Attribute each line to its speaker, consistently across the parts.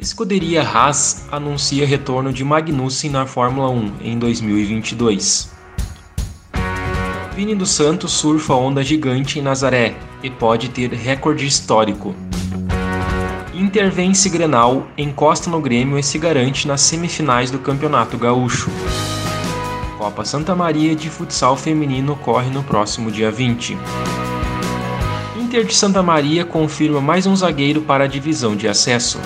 Speaker 1: Escuderia Haas anuncia retorno de Magnussen na Fórmula 1 em 2022. Vini dos Santos surfa onda gigante em Nazaré e pode ter recorde histórico. Inter vence Grenal, encosta no Grêmio e se garante nas semifinais do Campeonato Gaúcho. Copa Santa Maria de Futsal Feminino ocorre no próximo dia 20. Inter de Santa Maria confirma mais um zagueiro para a divisão de acesso.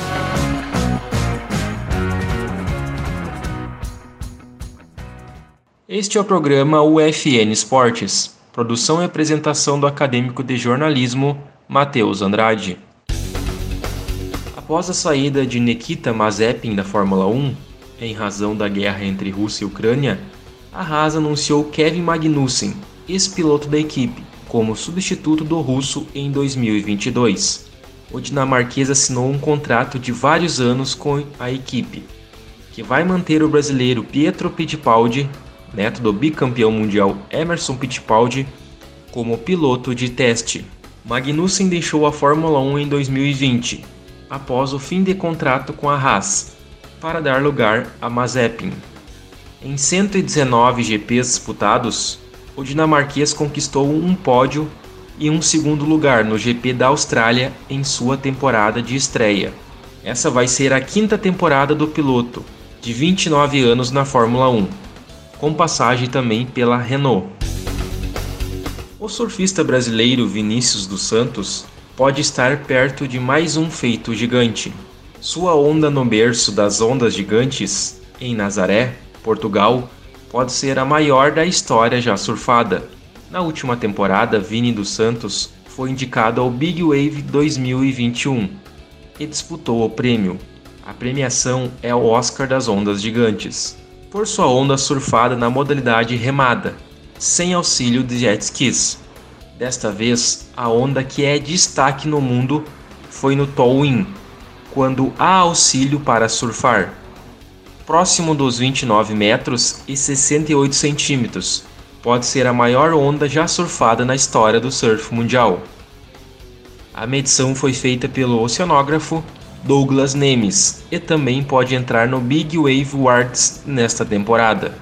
Speaker 1: Este é o programa UFN Esportes, produção e apresentação do acadêmico de jornalismo Matheus Andrade. Após a saída de Nikita Mazepin da Fórmula 1, em razão da guerra entre Rússia e Ucrânia, a Haas anunciou Kevin Magnussen, ex-piloto da equipe, como substituto do russo em 2022. O dinamarquês assinou um contrato de vários anos com a equipe, que vai manter o brasileiro Pietro Fittipaldi, neto do bicampeão mundial Emerson Fittipaldi, como piloto de teste. Magnussen deixou a Fórmula 1 em 2020 após o fim de contrato com a Haas, para dar lugar a Mazepin. Em 119 GPs disputados, o dinamarquês conquistou um pódio e um segundo lugar no GP da Austrália em sua temporada de estreia. Essa vai ser a quinta temporada do piloto, de 29 anos na Fórmula 1, com passagem também pela Renault. O surfista brasileiro Vinícius dos Santos pode estar perto de mais um feito gigante. Sua onda no berço das ondas gigantes, em Nazaré, Portugal, pode ser a maior da história já surfada. Na última temporada, Vini dos Santos foi indicado ao Big Wave 2021 e disputou o prêmio. A premiação é o Oscar das Ondas Gigantes, por sua onda surfada na modalidade remada, sem auxílio de jet skis. Desta vez, a onda que é destaque no mundo foi no towing, quando há auxílio para surfar. Próximo dos 29 metros e 68 centímetros, pode ser a maior onda já surfada na história do surf mundial. A medição foi feita pelo oceanógrafo Douglas Nemes e também pode entrar no Big Wave Awards nesta temporada.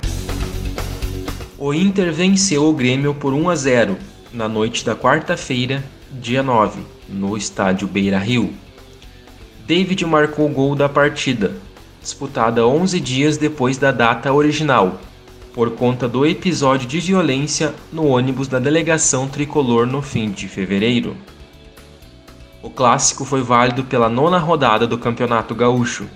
Speaker 1: O Inter venceu o Grêmio por 1 a 0 na noite da quarta-feira, dia 9, no estádio Beira Rio. David marcou o gol da partida, disputada 11 dias depois da data original, por conta do episódio de violência no ônibus da delegação tricolor no fim de fevereiro. O clássico foi válido pela nona rodada do Campeonato Gaúcho.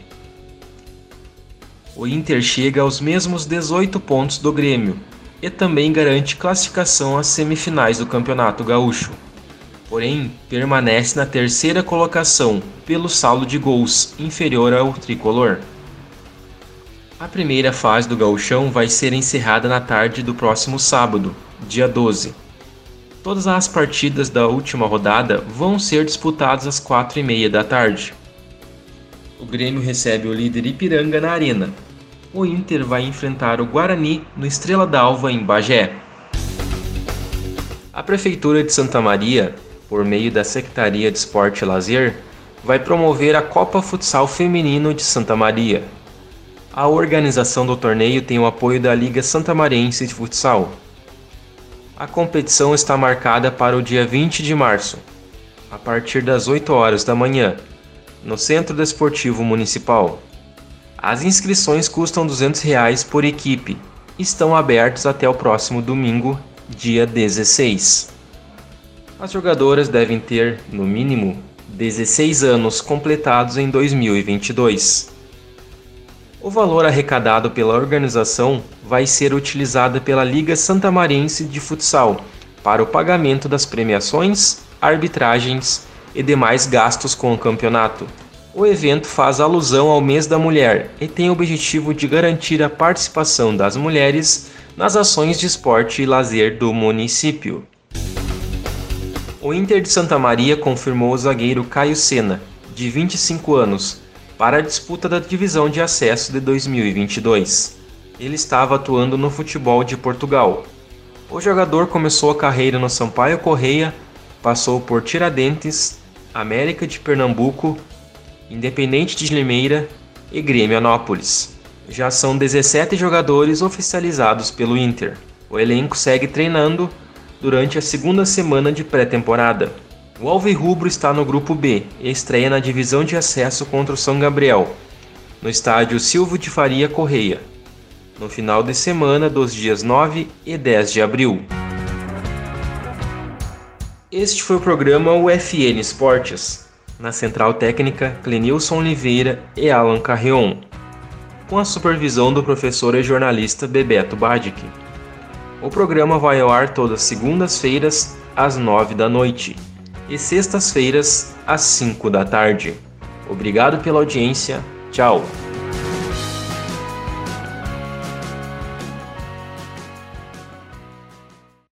Speaker 1: O Inter chega aos mesmos 18 pontos do Grêmio, e também garante classificação às semifinais do Campeonato Gaúcho. Porém, permanece na terceira colocação pelo saldo de gols inferior ao tricolor. A primeira fase do gauchão vai ser encerrada na tarde do próximo sábado, dia 12. Todas as partidas da última rodada vão ser disputadas às 4h30 da tarde. O Grêmio recebe o líder Ipiranga na Arena, o Inter vai enfrentar o Guarani no Estrela d'Alva em Bagé. A Prefeitura de Santa Maria, por meio da Secretaria de Esporte e Lazer, vai promover a Copa Futsal Feminino de Santa Maria. A organização do torneio tem o apoio da Liga Santa Mariense de Futsal. A competição está marcada para o dia 20 de março, a partir das 8 horas da manhã, no Centro Desportivo Municipal. As inscrições custam 200 reais por equipe. Estão abertos até o próximo domingo, dia 16. As jogadoras devem ter, no mínimo, 16 anos completados em 2022. O valor arrecadado pela organização vai ser utilizado pela Liga Santamarense de Futsal para o pagamento das premiações, arbitragens e demais gastos com o campeonato. O evento faz alusão ao mês da mulher e tem o objetivo de garantir a participação das mulheres nas ações de esporte e lazer do município. O Inter de Santa Maria confirmou o zagueiro Caio Sena, de 25 anos, para a disputa da divisão de acesso de 2022. Ele estava atuando no futebol de Portugal. O jogador começou a carreira no Sampaio Correia, passou por Tiradentes, América de Pernambuco, Independente de Limeira e Grêmio Anópolis. Já são 17 jogadores oficializados pelo Inter. O elenco segue treinando durante a segunda semana de pré-temporada. O Alvirrubro está no grupo B e estreia na divisão de acesso contra o São Gabriel, no estádio Silvio de Faria Correia, no final de semana dos dias 9 e 10 de abril. Este foi o programa UFN Esportes, na central técnica Clenilson Oliveira e Alan Carrion, com a supervisão do professor e jornalista Bebeto Badic. O programa vai ao ar todas segundas-feiras, às 9 da noite, e sextas-feiras, às 5 da tarde. Obrigado pela audiência. Tchau!